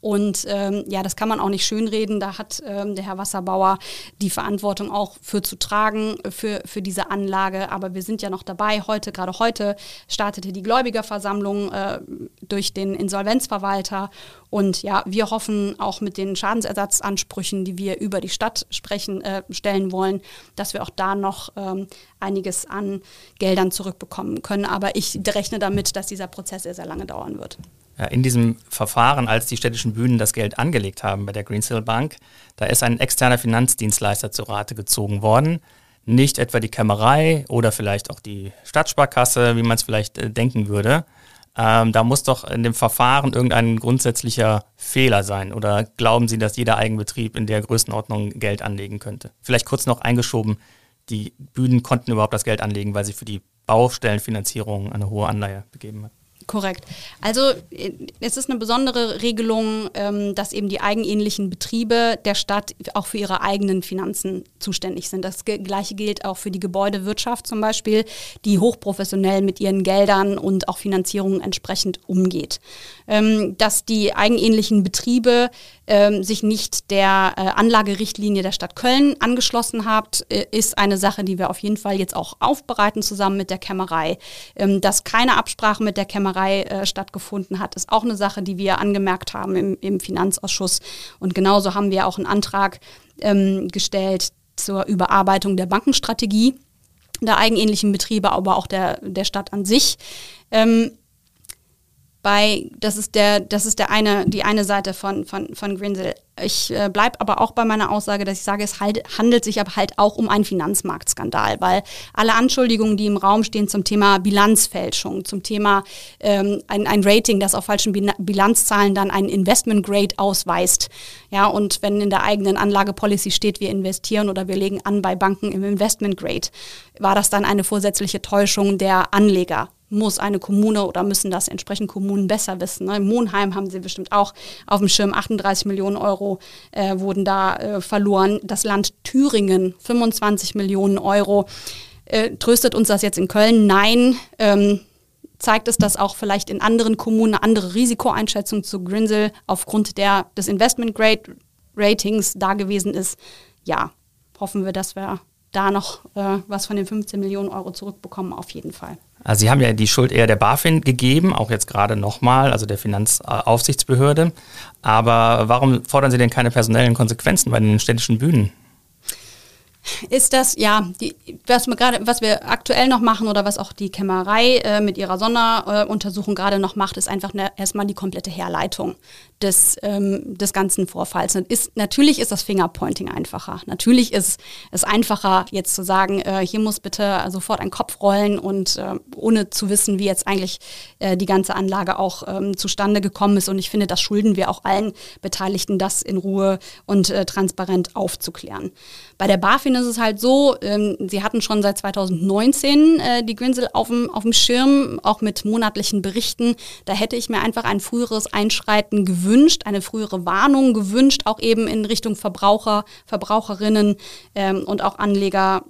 Und ähm, ja, das kann man auch nicht schönreden. Da hat ähm, der Herr Wasserbauer die Verantwortung auch für zu tragen, für, für diese Anlage. Aber wir sind ja noch dabei. Heute, gerade heute, startete die Gläubigerversammlung äh, durch den Insolvenzverwalter. Und ja, wir hoffen auch mit den Schadensersatzansprüchen, die wir über die Stadt sprechen, äh, stellen wollen, dass wir auch da noch ähm, einiges an Geldern zurückbekommen können. Aber ich rechne damit, dass dieser Prozess sehr, sehr lange dauern wird. In diesem Verfahren, als die städtischen Bühnen das Geld angelegt haben bei der Greensill Bank, da ist ein externer Finanzdienstleister zu Rate gezogen worden. Nicht etwa die Kämmerei oder vielleicht auch die Stadtsparkasse, wie man es vielleicht äh, denken würde. Ähm, da muss doch in dem Verfahren irgendein grundsätzlicher Fehler sein. Oder glauben Sie, dass jeder Eigenbetrieb in der Größenordnung Geld anlegen könnte? Vielleicht kurz noch eingeschoben, die Bühnen konnten überhaupt das Geld anlegen, weil sie für die Baustellenfinanzierung eine hohe Anleihe gegeben hat. Korrekt. Also äh, es ist eine besondere Regelung, ähm, dass eben die eigenähnlichen Betriebe der Stadt auch für ihre eigenen Finanzen zuständig sind. Das gleiche gilt auch für die Gebäudewirtschaft zum Beispiel, die hochprofessionell mit ihren Geldern und auch Finanzierungen entsprechend umgeht. Ähm, dass die eigenähnlichen Betriebe ähm, sich nicht der äh, Anlagerichtlinie der Stadt Köln angeschlossen habt, äh, ist eine Sache, die wir auf jeden Fall jetzt auch aufbereiten zusammen mit der Kämmerei. dass keine Absprache mit der Kämmerei äh, stattgefunden hat, ist auch eine Sache, die wir angemerkt haben im, im Finanzausschuss. Und genauso haben wir auch einen Antrag ähm, gestellt zur Überarbeitung der Bankenstrategie der eigenähnlichen Betriebe, aber auch der, der Stadt an sich. Ähm, bei, das ist der, das ist der eine, die eine Seite von, von, von Grinsel. Ich äh, bleibe aber auch bei meiner Aussage, dass ich sage, es halt, handelt sich aber halt auch um einen Finanzmarktskandal, weil alle Anschuldigungen, die im Raum stehen zum Thema Bilanzfälschung, zum Thema ähm, ein, ein Rating, das auf falschen Bilanzzahlen dann ein Investment Grade ausweist. Ja, und wenn in der eigenen Anlagepolicy steht, wir investieren oder wir legen an bei Banken im Investment Grade, war das dann eine vorsätzliche Täuschung der Anleger muss eine Kommune oder müssen das entsprechend Kommunen besser wissen. Ne? In Monheim haben sie bestimmt auch auf dem Schirm 38 Millionen Euro äh, wurden da äh, verloren. Das Land Thüringen 25 Millionen Euro. Äh, tröstet uns das jetzt in Köln? Nein. Ähm, zeigt es, dass auch vielleicht in anderen Kommunen eine andere Risikoeinschätzung zu Grinsel aufgrund der, des Investment Grade Ratings da gewesen ist? Ja, hoffen wir, dass wir da noch äh, was von den 15 Millionen Euro zurückbekommen, auf jeden Fall. Also Sie haben ja die Schuld eher der BaFin gegeben, auch jetzt gerade nochmal, also der Finanzaufsichtsbehörde. Aber warum fordern Sie denn keine personellen Konsequenzen bei den städtischen Bühnen? Ist das, ja, die, was, wir grade, was wir aktuell noch machen oder was auch die Kämmerei äh, mit ihrer Sonderuntersuchung äh, gerade noch macht, ist einfach ne, erstmal die komplette Herleitung des, ähm, des ganzen Vorfalls. Ist, natürlich ist das Fingerpointing einfacher. Natürlich ist es einfacher, jetzt zu sagen, äh, hier muss bitte sofort ein Kopf rollen und äh, ohne zu wissen, wie jetzt eigentlich äh, die ganze Anlage auch ähm, zustande gekommen ist. Und ich finde, das schulden wir auch allen Beteiligten, das in Ruhe und äh, transparent aufzuklären. Bei der BaFin ist es halt so, ähm, sie hatten schon seit 2019 äh, die Grinsel auf dem, auf dem Schirm, auch mit monatlichen Berichten. Da hätte ich mir einfach ein früheres Einschreiten gewünscht, eine frühere Warnung gewünscht, auch eben in Richtung Verbraucher, Verbraucherinnen ähm, und auch Anleger.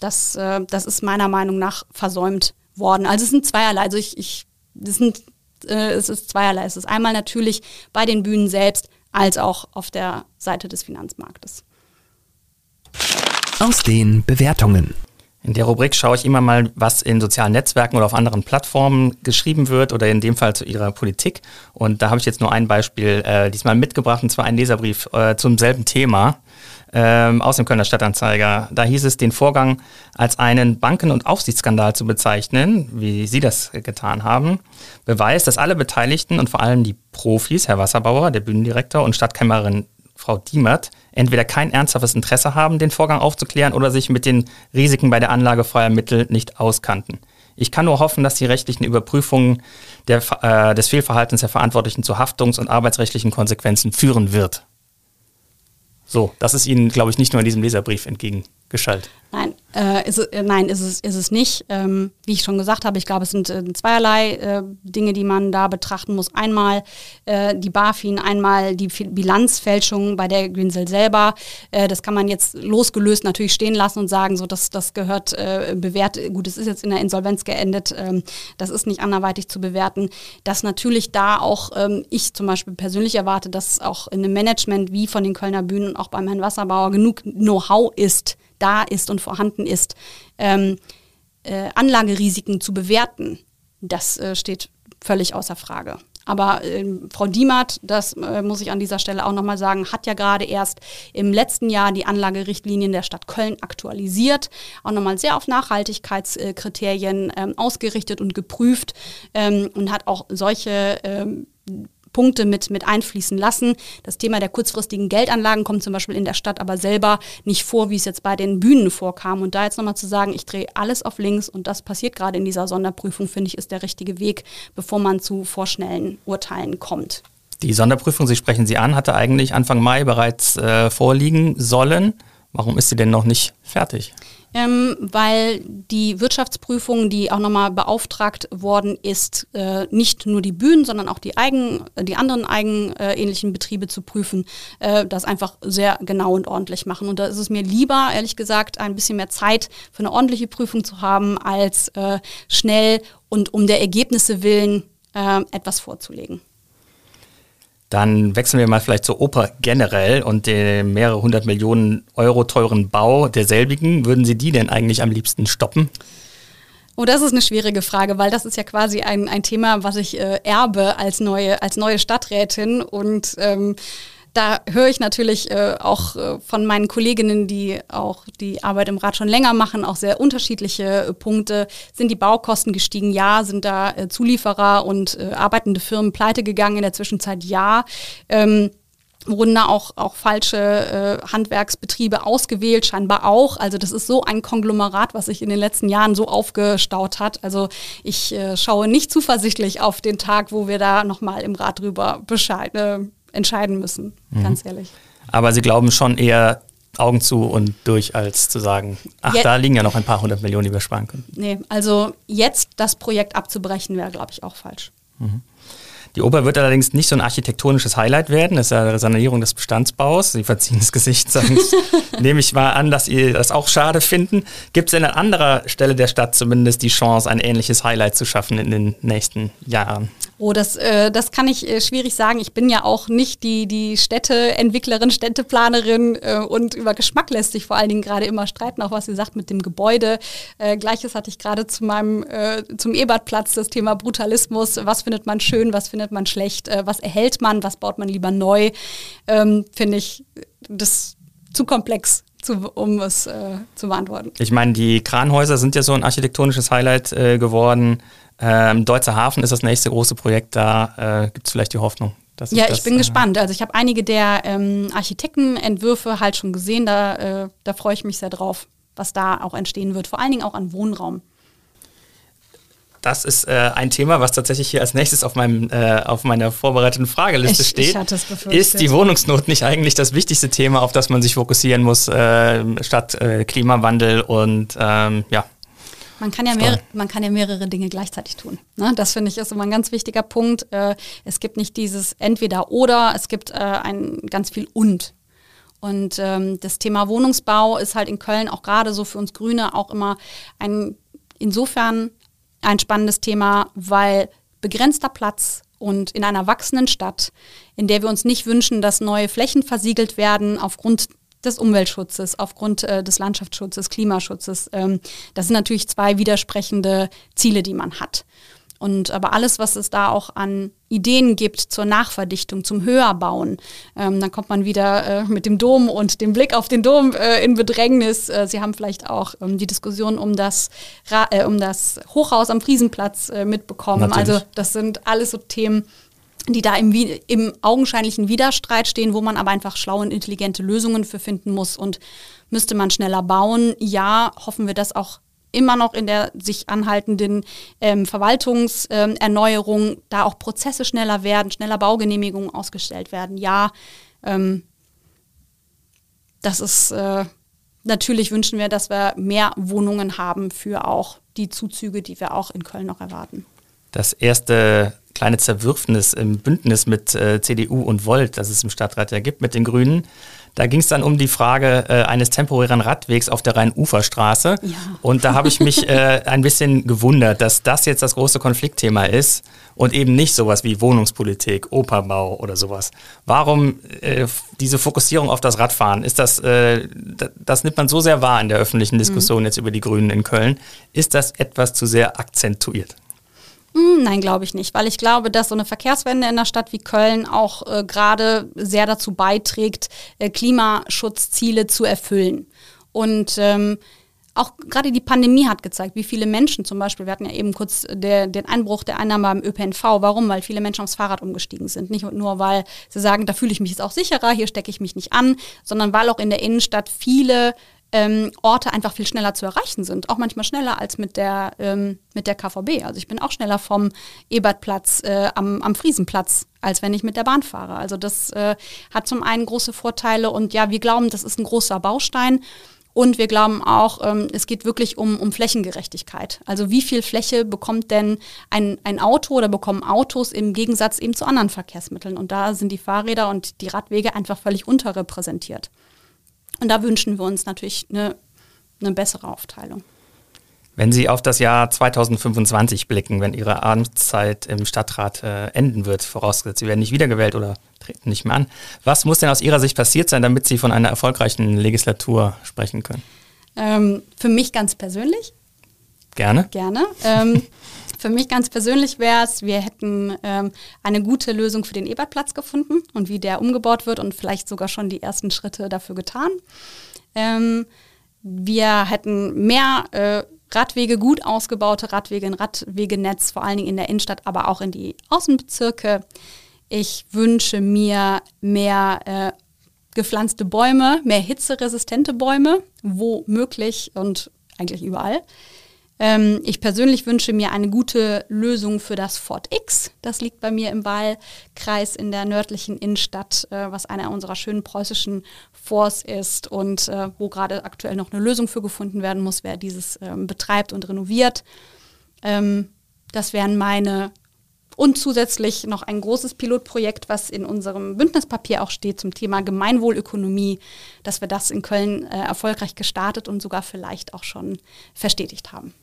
Das, äh, das ist meiner Meinung nach versäumt worden. Also es sind zweierlei. Also ich, ich das sind, äh, es ist zweierlei. Es ist einmal natürlich bei den Bühnen selbst als auch auf der Seite des Finanzmarktes aus den Bewertungen. In der Rubrik schaue ich immer mal, was in sozialen Netzwerken oder auf anderen Plattformen geschrieben wird oder in dem Fall zu ihrer Politik. Und da habe ich jetzt nur ein Beispiel äh, diesmal mitgebracht, und zwar ein Leserbrief äh, zum selben Thema ähm, aus dem Kölner Stadtanzeiger. Da hieß es, den Vorgang als einen Banken- und Aufsichtsskandal zu bezeichnen, wie Sie das getan haben, beweist, dass alle Beteiligten und vor allem die Profis, Herr Wasserbauer, der Bühnendirektor und Stadtkämmerin Frau Diemert entweder kein ernsthaftes Interesse haben, den Vorgang aufzuklären oder sich mit den Risiken bei der Anlage freier Mittel nicht auskannten. Ich kann nur hoffen, dass die rechtlichen Überprüfungen der, äh, des Fehlverhaltens der Verantwortlichen zu Haftungs- und arbeitsrechtlichen Konsequenzen führen wird. So, das ist Ihnen, glaube ich, nicht nur in diesem Leserbrief entgegengeschaltet. Nein, äh, ist, äh, nein, ist es, ist es nicht. Ähm, wie ich schon gesagt habe, ich glaube, es sind äh, zweierlei äh, Dinge, die man da betrachten muss. Einmal äh, die BaFin, einmal die Bilanzfälschung bei der Greensill selber. Äh, das kann man jetzt losgelöst natürlich stehen lassen und sagen, so das, das gehört bewertet. Gut, es ist jetzt in der Insolvenz geendet. Ähm, das ist nicht anderweitig zu bewerten. Dass natürlich da auch ähm, ich zum Beispiel persönlich erwarte, dass auch in einem Management wie von den Kölner Bühnen und auch beim Herrn Wasserbauer genug Know-how ist, da ist und vorhanden ist, ähm, äh, Anlagerisiken zu bewerten, das äh, steht völlig außer Frage. Aber äh, Frau Diemert, das äh, muss ich an dieser Stelle auch nochmal sagen, hat ja gerade erst im letzten Jahr die Anlagerichtlinien der Stadt Köln aktualisiert, auch nochmal sehr auf Nachhaltigkeitskriterien ähm, ausgerichtet und geprüft ähm, und hat auch solche ähm, Punkte mit, mit einfließen lassen. Das Thema der kurzfristigen Geldanlagen kommt zum Beispiel in der Stadt aber selber nicht vor, wie es jetzt bei den Bühnen vorkam. Und da jetzt nochmal zu sagen, ich drehe alles auf links und das passiert gerade in dieser Sonderprüfung, finde ich, ist der richtige Weg, bevor man zu vorschnellen Urteilen kommt. Die Sonderprüfung, Sie sprechen sie an, hatte eigentlich Anfang Mai bereits äh, vorliegen sollen. Warum ist sie denn noch nicht fertig? Ähm, weil die Wirtschaftsprüfung, die auch nochmal beauftragt worden ist, äh, nicht nur die Bühnen, sondern auch die, eigen, die anderen eigenähnlichen Betriebe zu prüfen, äh, das einfach sehr genau und ordentlich machen. Und da ist es mir lieber, ehrlich gesagt, ein bisschen mehr Zeit für eine ordentliche Prüfung zu haben, als äh, schnell und um der Ergebnisse willen äh, etwas vorzulegen. Dann wechseln wir mal vielleicht zur Oper generell und den mehrere hundert Millionen Euro teuren Bau derselbigen. Würden Sie die denn eigentlich am liebsten stoppen? Oh, das ist eine schwierige Frage, weil das ist ja quasi ein, ein Thema, was ich äh, erbe als neue, als neue Stadträtin und ähm, da höre ich natürlich äh, auch äh, von meinen Kolleginnen, die auch die Arbeit im Rat schon länger machen, auch sehr unterschiedliche äh, Punkte. Sind die Baukosten gestiegen? Ja. Sind da äh, Zulieferer und äh, arbeitende Firmen pleite gegangen in der Zwischenzeit? Ja. Ähm, wurden da auch, auch falsche äh, Handwerksbetriebe ausgewählt, scheinbar auch. Also das ist so ein Konglomerat, was sich in den letzten Jahren so aufgestaut hat. Also ich äh, schaue nicht zuversichtlich auf den Tag, wo wir da nochmal im Rat drüber Bescheid, äh, entscheiden müssen, mhm. ganz ehrlich. Aber Sie glauben schon eher Augen zu und durch, als zu sagen, ach, jetzt, da liegen ja noch ein paar hundert Millionen, die wir sparen können. Nee, also jetzt das Projekt abzubrechen wäre, glaube ich, auch falsch. Mhm. Die Oper wird allerdings nicht so ein architektonisches Highlight werden. Das ist ja eine Sanierung des Bestandsbaus. Sie verziehen das Gesicht, sagen, nehme ich mal an, dass Sie das auch schade finden. Gibt es denn an anderer Stelle der Stadt zumindest die Chance, ein ähnliches Highlight zu schaffen in den nächsten Jahren? Oh, das, äh, das kann ich äh, schwierig sagen. Ich bin ja auch nicht die, die Städteentwicklerin, Städteplanerin äh, und über Geschmack lässt sich vor allen Dingen gerade immer streiten, auch was sie sagt mit dem Gebäude. Äh, Gleiches hatte ich gerade zu meinem, äh, zum Ebertplatz, das Thema Brutalismus. Was findet man schön, was findet man schlecht, äh, was erhält man, was baut man lieber neu? Ähm, Finde ich das zu komplex zu, um es äh, zu beantworten. Ich meine, die Kranhäuser sind ja so ein architektonisches Highlight äh, geworden. Ähm, Deutscher Hafen ist das nächste große Projekt, da äh, gibt es vielleicht die Hoffnung. ja, das, ich bin äh, gespannt. Also ich habe einige der ähm, Architektenentwürfe halt schon gesehen, da, äh, da freue ich mich sehr drauf, was da auch entstehen wird, vor allen Dingen auch an Wohnraum. Das ist äh, ein Thema, was tatsächlich hier als nächstes auf, meinem, äh, auf meiner vorbereiteten Frageliste ich, steht. Ich ist die Wohnungsnot nicht eigentlich das wichtigste Thema, auf das man sich fokussieren muss, äh, statt äh, Klimawandel und ähm, ja, man kann ja, mehr, man kann ja mehrere Dinge gleichzeitig tun. Ne? Das finde ich ist immer ein ganz wichtiger Punkt. Äh, es gibt nicht dieses entweder oder, es gibt äh, ein ganz viel und. Und ähm, das Thema Wohnungsbau ist halt in Köln auch gerade so für uns Grüne auch immer ein insofern ein spannendes Thema, weil begrenzter Platz und in einer wachsenden Stadt, in der wir uns nicht wünschen, dass neue Flächen versiegelt werden aufgrund des Umweltschutzes, aufgrund äh, des Landschaftsschutzes, Klimaschutzes. Ähm, das sind natürlich zwei widersprechende Ziele, die man hat. Und aber alles, was es da auch an Ideen gibt zur Nachverdichtung, zum Höherbauen, ähm, dann kommt man wieder äh, mit dem Dom und dem Blick auf den Dom äh, in Bedrängnis. Äh, Sie haben vielleicht auch ähm, die Diskussion um das, Ra äh, um das Hochhaus am Friesenplatz äh, mitbekommen. Natürlich. Also das sind alles so Themen, die da im, im augenscheinlichen Widerstreit stehen, wo man aber einfach schlaue und intelligente Lösungen für finden muss. Und müsste man schneller bauen, ja, hoffen wir, dass auch immer noch in der sich anhaltenden ähm, Verwaltungserneuerung ähm, da auch Prozesse schneller werden, schneller Baugenehmigungen ausgestellt werden. Ja, ähm, das ist äh, natürlich wünschen wir, dass wir mehr Wohnungen haben für auch die Zuzüge, die wir auch in Köln noch erwarten. Das erste kleine Zerwürfnis im Bündnis mit äh, CDU und Volt, das es im Stadtrat ja gibt, mit den Grünen, da ging es dann um die Frage äh, eines temporären Radwegs auf der Rhein-Ufer-Straße. Ja. Und da habe ich mich äh, ein bisschen gewundert, dass das jetzt das große Konfliktthema ist und eben nicht sowas wie Wohnungspolitik, Operbau oder sowas. Warum äh, diese Fokussierung auf das Radfahren? Ist das, äh, das nimmt man so sehr wahr in der öffentlichen Diskussion mhm. jetzt über die Grünen in Köln. Ist das etwas zu sehr akzentuiert? Hm, nein, glaube ich nicht, weil ich glaube, dass so eine Verkehrswende in einer Stadt wie Köln auch äh, gerade sehr dazu beiträgt, äh, Klimaschutzziele zu erfüllen. Und ähm, auch gerade die Pandemie hat gezeigt, wie viele Menschen zum Beispiel, wir hatten ja eben kurz der, den Einbruch der Einnahmen beim ÖPNV. Warum? Weil viele Menschen aufs Fahrrad umgestiegen sind. Nicht nur, weil sie sagen, da fühle ich mich jetzt auch sicherer, hier stecke ich mich nicht an, sondern weil auch in der Innenstadt viele ähm, Orte einfach viel schneller zu erreichen sind. Auch manchmal schneller als mit der, ähm, mit der KVB. Also ich bin auch schneller vom Ebertplatz äh, am, am Friesenplatz, als wenn ich mit der Bahn fahre. Also das äh, hat zum einen große Vorteile und ja, wir glauben, das ist ein großer Baustein. Und wir glauben auch, ähm, es geht wirklich um, um Flächengerechtigkeit. Also wie viel Fläche bekommt denn ein, ein Auto oder bekommen Autos im Gegensatz eben zu anderen Verkehrsmitteln? Und da sind die Fahrräder und die Radwege einfach völlig unterrepräsentiert. Und da wünschen wir uns natürlich eine, eine bessere Aufteilung. Wenn Sie auf das Jahr 2025 blicken, wenn Ihre Amtszeit im Stadtrat äh, enden wird, vorausgesetzt, Sie werden nicht wiedergewählt oder treten nicht mehr an, was muss denn aus Ihrer Sicht passiert sein, damit Sie von einer erfolgreichen Legislatur sprechen können? Ähm, für mich ganz persönlich. Gerne. Gerne. Ähm, für mich ganz persönlich wäre es, wir hätten ähm, eine gute Lösung für den Ebertplatz gefunden und wie der umgebaut wird und vielleicht sogar schon die ersten Schritte dafür getan. Ähm, wir hätten mehr äh, Radwege, gut ausgebaute Radwege, ein Radwegenetz, vor allen Dingen in der Innenstadt, aber auch in die Außenbezirke. Ich wünsche mir mehr äh, gepflanzte Bäume, mehr hitzeresistente Bäume, wo möglich und eigentlich überall. Ähm, ich persönlich wünsche mir eine gute Lösung für das Fort X. Das liegt bei mir im Wahlkreis in der nördlichen Innenstadt, äh, was einer unserer schönen preußischen Forts ist und äh, wo gerade aktuell noch eine Lösung für gefunden werden muss, wer dieses ähm, betreibt und renoviert. Ähm, das wären meine und zusätzlich noch ein großes Pilotprojekt, was in unserem Bündnispapier auch steht zum Thema Gemeinwohlökonomie, dass wir das in Köln äh, erfolgreich gestartet und sogar vielleicht auch schon verstetigt haben.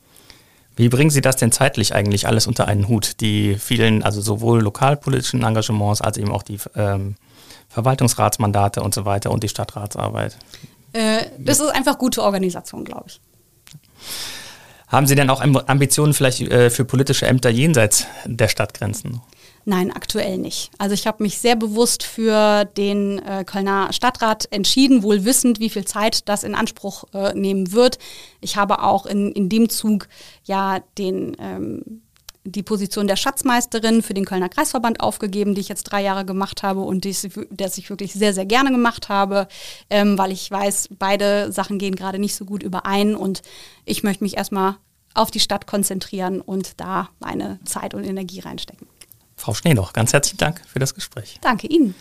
Wie bringen Sie das denn zeitlich eigentlich alles unter einen Hut? Die vielen, also sowohl lokalpolitischen Engagements als eben auch die ähm, Verwaltungsratsmandate und so weiter und die Stadtratsarbeit? Äh, das ist einfach gute Organisation, glaube ich. Haben Sie denn auch Ambitionen vielleicht äh, für politische Ämter jenseits der Stadtgrenzen? Nein, aktuell nicht. Also ich habe mich sehr bewusst für den äh, Kölner Stadtrat entschieden, wohl wissend, wie viel Zeit das in Anspruch äh, nehmen wird. Ich habe auch in, in dem Zug ja den ähm, die Position der Schatzmeisterin für den Kölner Kreisverband aufgegeben, die ich jetzt drei Jahre gemacht habe und die, das ich wirklich sehr, sehr gerne gemacht habe, ähm, weil ich weiß, beide Sachen gehen gerade nicht so gut überein und ich möchte mich erstmal auf die Stadt konzentrieren und da meine Zeit und Energie reinstecken. Frau Schneeloch, ganz herzlichen Dank für das Gespräch. Danke Ihnen.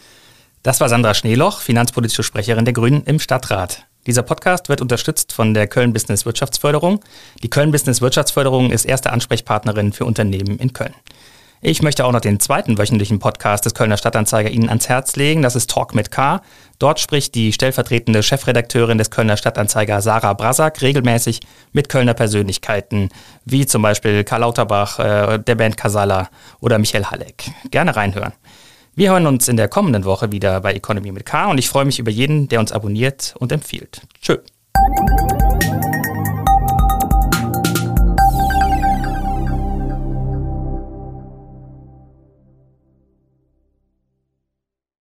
Das war Sandra Schneeloch, finanzpolitische Sprecherin der Grünen im Stadtrat. Dieser Podcast wird unterstützt von der Köln Business Wirtschaftsförderung. Die Köln Business Wirtschaftsförderung ist erste Ansprechpartnerin für Unternehmen in Köln. Ich möchte auch noch den zweiten wöchentlichen Podcast des Kölner Stadtanzeiger Ihnen ans Herz legen. Das ist Talk mit K. Dort spricht die stellvertretende Chefredakteurin des Kölner Stadtanzeiger Sarah Brasak regelmäßig mit Kölner Persönlichkeiten, wie zum Beispiel Karl Lauterbach, äh, der Band Casala oder Michael Halleck. Gerne reinhören. Wir hören uns in der kommenden Woche wieder bei Economy mit K und ich freue mich über jeden, der uns abonniert und empfiehlt. Tschö.